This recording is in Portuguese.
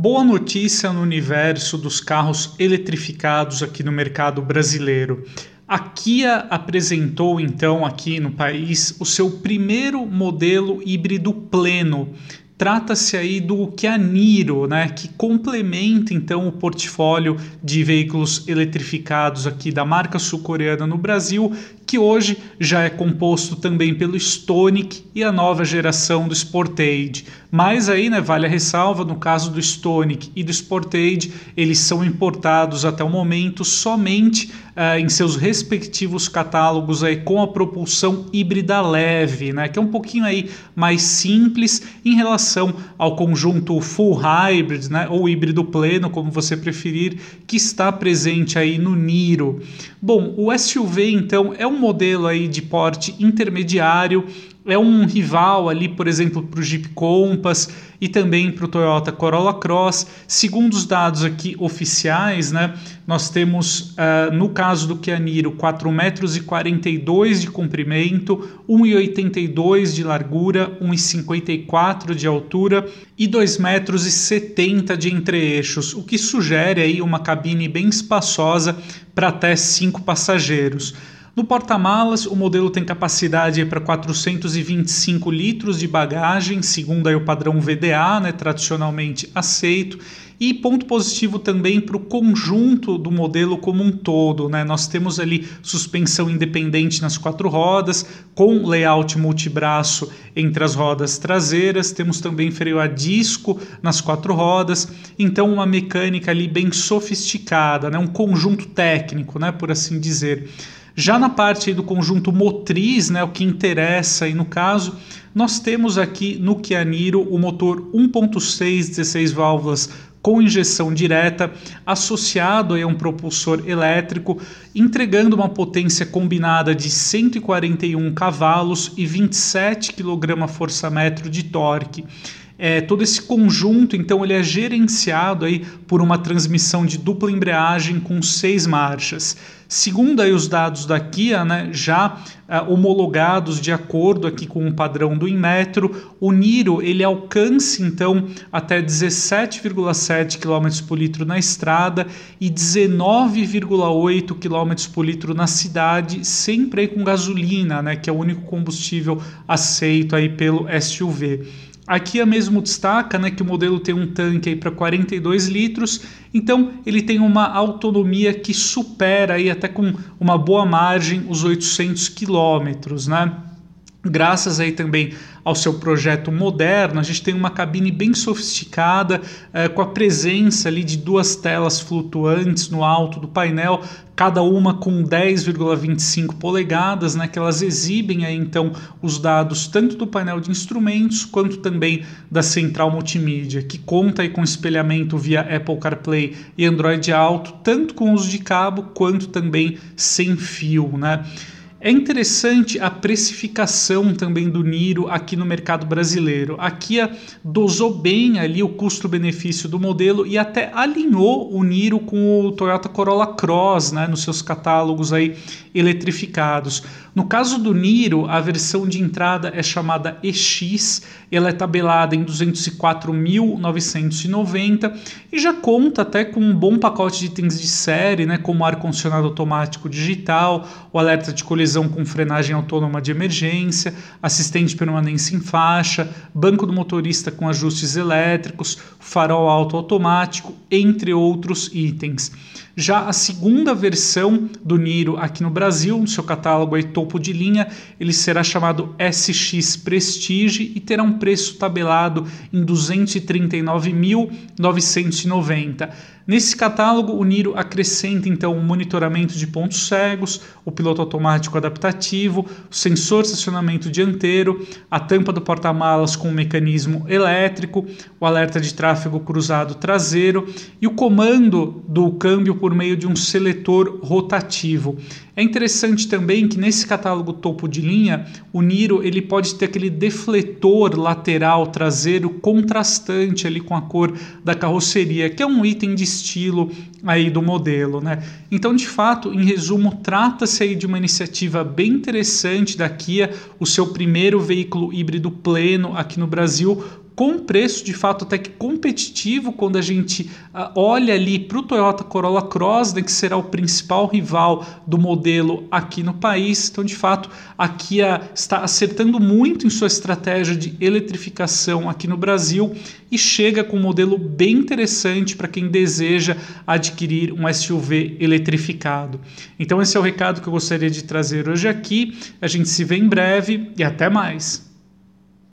Boa notícia no universo dos carros eletrificados aqui no mercado brasileiro. A Kia apresentou então aqui no país o seu primeiro modelo híbrido pleno. Trata-se aí do Kia Niro, né, que complementa então o portfólio de veículos eletrificados aqui da marca sul-coreana no Brasil, que hoje já é composto também pelo Stonic e a nova geração do Sportage. Mas aí, né, vale a ressalva, no caso do Stonic e do Sportage, eles são importados até o momento somente uh, em seus respectivos catálogos aí com a propulsão híbrida leve, né, que é um pouquinho aí mais simples em relação ao conjunto full hybrid, né, ou híbrido pleno, como você preferir, que está presente aí no Niro. Bom, o SUV então é um modelo aí de porte intermediário, é um rival ali, por exemplo, para o Jeep Compass e também para o Toyota Corolla Cross. Segundo os dados aqui oficiais, né, nós temos, uh, no caso do Kia Niro, 4,42 metros 42 de comprimento, 1,82 de largura, 1,54 de altura e 2 metros 70 de entre-eixos, o que sugere aí uma cabine bem espaçosa para até cinco passageiros. No porta-malas, o modelo tem capacidade para 425 litros de bagagem, segundo o padrão VDA, né, tradicionalmente aceito. E ponto positivo também para o conjunto do modelo como um todo. Né? Nós temos ali suspensão independente nas quatro rodas, com layout multibraço entre as rodas traseiras, temos também freio a disco nas quatro rodas, então uma mecânica ali bem sofisticada, né? um conjunto técnico, né? por assim dizer. Já na parte do conjunto motriz, né, o que interessa aí no caso, nós temos aqui no Kia Niro o motor 1.6 16 válvulas com injeção direta, associado a um propulsor elétrico, entregando uma potência combinada de 141 cavalos e 27 kgfm de torque. É, todo esse conjunto, então, ele é gerenciado aí por uma transmissão de dupla embreagem com seis marchas. Segundo aí os dados da Kia, né, já uh, homologados de acordo aqui com o padrão do Inmetro, o Niro ele alcança então até 17,7 km por litro na estrada e 19,8 km por litro na cidade, sempre aí com gasolina, né, que é o único combustível aceito aí pelo SUV. Aqui a mesmo destaca né, que o modelo tem um tanque para 42 litros, então ele tem uma autonomia que supera aí até com uma boa margem os 800 quilômetros, né? Graças aí também ao seu projeto moderno, a gente tem uma cabine bem sofisticada, eh, com a presença ali de duas telas flutuantes no alto do painel, cada uma com 10,25 polegadas, né, que elas exibem aí, então os dados tanto do painel de instrumentos quanto também da central multimídia, que conta aí com espelhamento via Apple CarPlay e Android Auto, tanto com uso de cabo quanto também sem fio, né? É interessante a precificação também do Niro aqui no mercado brasileiro. A Kia dosou bem ali o custo-benefício do modelo e até alinhou o Niro com o Toyota Corolla Cross, né, nos seus catálogos aí eletrificados. No caso do Niro, a versão de entrada é chamada EX, ela é tabelada em 204.990 e já conta até com um bom pacote de itens de série, né, como ar-condicionado automático digital, o alerta de colisão com frenagem autônoma de emergência, assistente permanência em faixa, banco do motorista com ajustes elétricos, farol alto automático, entre outros itens. Já a segunda versão do Niro aqui no Brasil, no seu catálogo aí, topo de linha, ele será chamado SX Prestige e terá um preço tabelado em 239.990. Nesse catálogo, o Niro acrescenta então o monitoramento de pontos cegos, o piloto automático adaptativo, o sensor de estacionamento dianteiro, a tampa do porta-malas com um mecanismo elétrico, o alerta de tráfego cruzado traseiro e o comando do câmbio por meio de um seletor rotativo. É interessante também que nesse catálogo topo de linha, o Niro ele pode ter aquele defletor lateral traseiro contrastante ali com a cor da carroceria, que é um item de estilo aí do modelo, né? Então, de fato, em resumo, trata-se aí de uma iniciativa bem interessante da Kia, o seu primeiro veículo híbrido pleno aqui no Brasil, com preço de fato até que competitivo quando a gente uh, olha ali para o Toyota Corolla Cross, né, que será o principal rival do modelo aqui no país. Então, de fato, a Kia está acertando muito em sua estratégia de eletrificação aqui no Brasil e chega com um modelo bem interessante para quem deseja adquirir um SUV eletrificado. Então, esse é o recado que eu gostaria de trazer hoje aqui. A gente se vê em breve e até mais.